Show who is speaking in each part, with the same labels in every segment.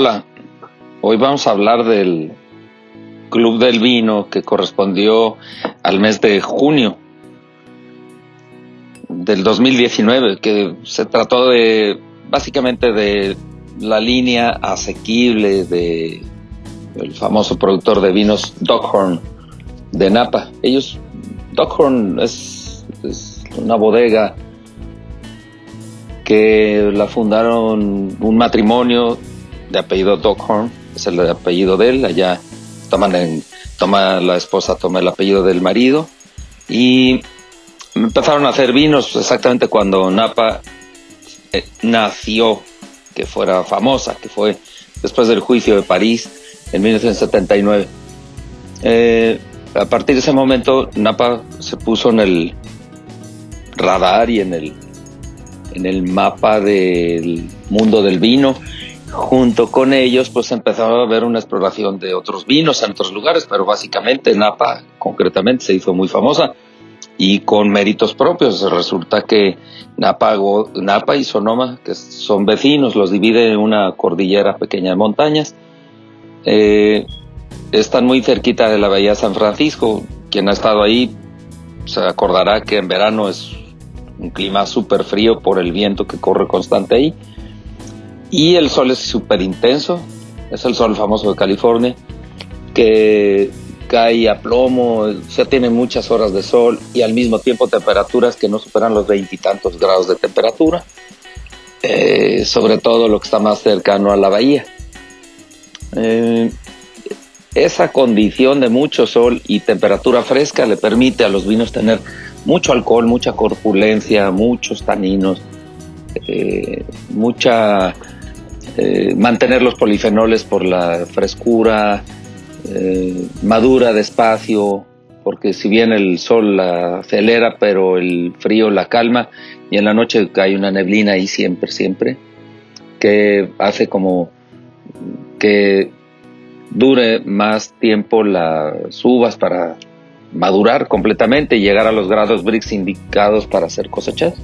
Speaker 1: Hola, hoy vamos a hablar del Club del Vino que correspondió al mes de junio del 2019, que se trató de básicamente de la línea asequible de el famoso productor de vinos Dockhorn de Napa. Ellos, Dockhorn es, es una bodega que la fundaron un matrimonio de apellido Dockhorn, es el apellido de él, allá toman toma la esposa toma el apellido del marido y empezaron a hacer vinos exactamente cuando Napa eh, nació, que fuera famosa, que fue después del juicio de París en 1979. Eh, a partir de ese momento Napa se puso en el radar y en el, en el mapa del mundo del vino junto con ellos pues empezaba a haber una exploración de otros vinos en otros lugares, pero básicamente Napa concretamente se hizo muy famosa y con méritos propios. Resulta que Napa, Napa y Sonoma, que son vecinos, los divide en una cordillera pequeña de montañas, eh, están muy cerquita de la bahía San Francisco. Quien ha estado ahí se acordará que en verano es un clima súper frío por el viento que corre constante ahí y el sol es súper intenso, es el sol famoso de California, que cae a plomo, o sea, tiene muchas horas de sol y al mismo tiempo temperaturas que no superan los veintitantos grados de temperatura, eh, sobre todo lo que está más cercano a la bahía. Eh, esa condición de mucho sol y temperatura fresca le permite a los vinos tener mucho alcohol, mucha corpulencia, muchos taninos, eh, mucha eh, mantener los polifenoles por la frescura, eh, madura despacio, porque si bien el sol la acelera, pero el frío la calma, y en la noche hay una neblina ahí siempre, siempre, que hace como que dure más tiempo las uvas para madurar completamente y llegar a los grados Brix indicados para ser cosechadas.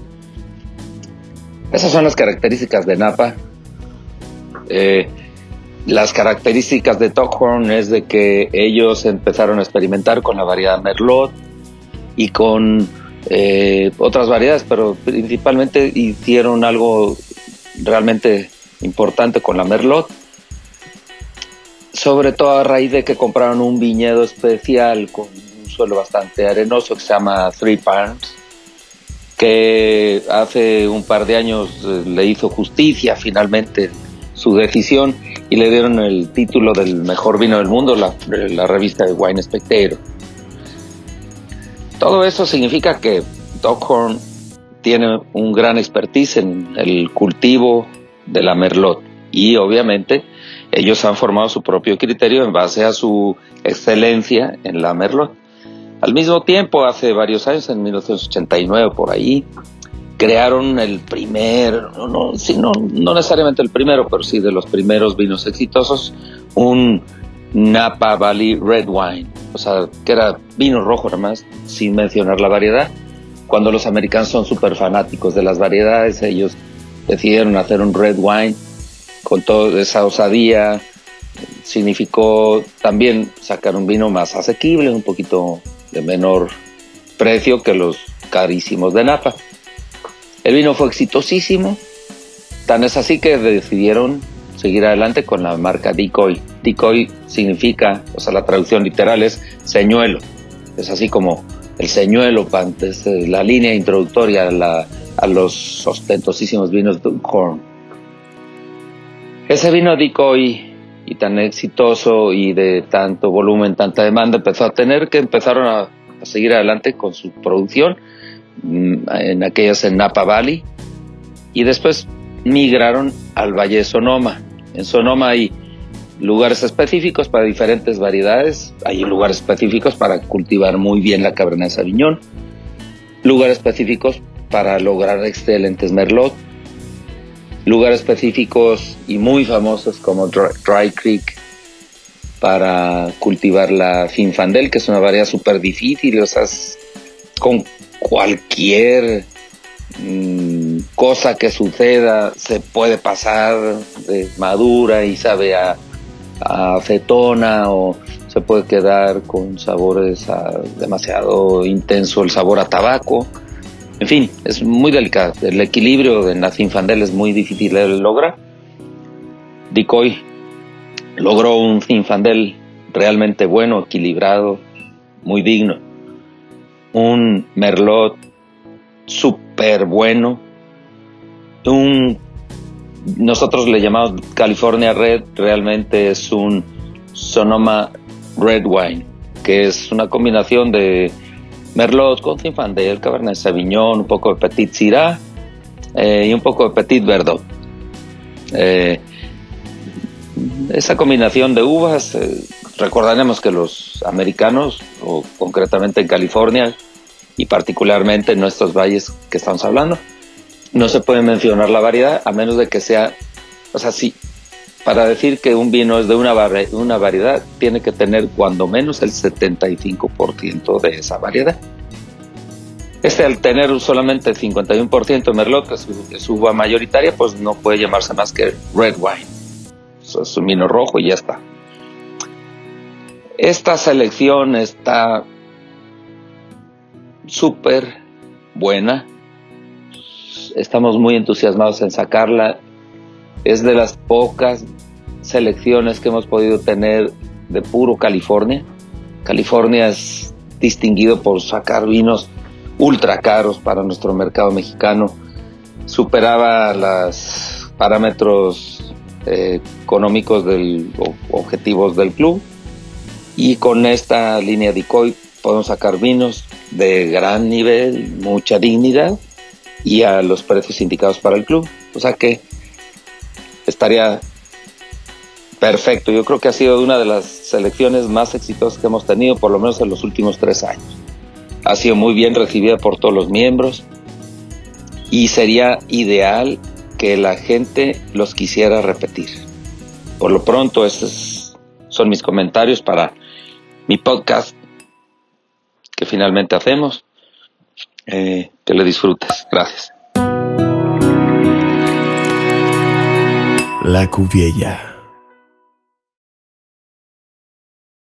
Speaker 1: Esas son las características de Napa eh, las características de Tockhorn es de que ellos empezaron a experimentar con la variedad Merlot y con eh, otras variedades, pero principalmente hicieron algo realmente importante con la Merlot, sobre todo a raíz de que compraron un viñedo especial con un suelo bastante arenoso que se llama Three Palms, que hace un par de años eh, le hizo justicia finalmente su decisión y le dieron el título del mejor vino del mundo, la, la revista de Wine Spectator. Todo eso significa que Dockhorn tiene un gran expertise en el cultivo de la merlot y obviamente ellos han formado su propio criterio en base a su excelencia en la merlot. Al mismo tiempo, hace varios años, en 1989 por ahí, crearon el primer, no, no, no, necesariamente el primero, pero sí de los primeros vinos exitosos, un Napa Valley Red Wine, o sea, que era vino rojo nada más, sin mencionar la variedad. Cuando los americanos son súper fanáticos de las variedades, ellos decidieron hacer un red wine con toda esa osadía. Significó también sacar un vino más asequible, un poquito de menor precio que los carísimos de Napa. El vino fue exitosísimo, tan es así que decidieron seguir adelante con la marca Decoy. Decoy significa, o sea, la traducción literal es señuelo. Es así como el señuelo, la línea introductoria a, los ostentosísimos vinos de Horn. Ese vino Decoy y tan exitoso y de tanto volumen, tanta demanda empezó a tener que empezaron a seguir adelante con su producción en aquellas en Napa Valley, y después migraron al Valle de Sonoma. En Sonoma hay lugares específicos para diferentes variedades, hay lugares específicos para cultivar muy bien la Cabernet Sauvignon, lugares específicos para lograr excelentes Merlot, lugares específicos y muy famosos como Dry, Creek para cultivar la Finfandel, que es una variedad súper difícil, o sea, con cualquier mm, cosa que suceda se puede pasar de madura y sabe a, acetona o se puede quedar con sabores demasiado intenso el sabor a tabaco. En fin, es muy delicado. El equilibrio en la Zinfandel es muy difícil de lograr. Decoy logró un Zinfandel realmente bueno, equilibrado, muy digno. Un Merlot súper bueno. Un, nosotros le llamamos California Red, realmente es un Sonoma Red Wine, que es una combinación de Merlot con Zinfandel, Cabernet Sauvignon, un poco de Petit Syrah eh, y un poco de Petit Verdot. Eh, esa combinación de uvas, eh, recordaremos que los americanos, o concretamente en California, y particularmente en nuestros valles que estamos hablando, no se puede mencionar la variedad a menos de que sea, o sea, sí, para decir que un vino es de una, una variedad, tiene que tener cuando menos el 75% de esa variedad. Este al tener solamente el 51% de Merlot, que es su uva mayoritaria, pues no puede llamarse más que red wine. es un vino rojo y ya está. Esta selección está súper buena. Estamos muy entusiasmados en sacarla. Es de las pocas selecciones que hemos podido tener de puro California. California es distinguido por sacar vinos ultra caros para nuestro mercado mexicano. Superaba los parámetros eh, económicos del, objetivos del club. Y con esta línea de COI podemos sacar vinos de gran nivel, mucha dignidad y a los precios indicados para el club. O sea que estaría perfecto. Yo creo que ha sido una de las selecciones más exitosas que hemos tenido, por lo menos en los últimos tres años. Ha sido muy bien recibida por todos los miembros y sería ideal que la gente los quisiera repetir. Por lo pronto, estos son mis comentarios para mi podcast que finalmente hacemos. Eh, que lo disfrutes. Gracias.
Speaker 2: La Cuviella.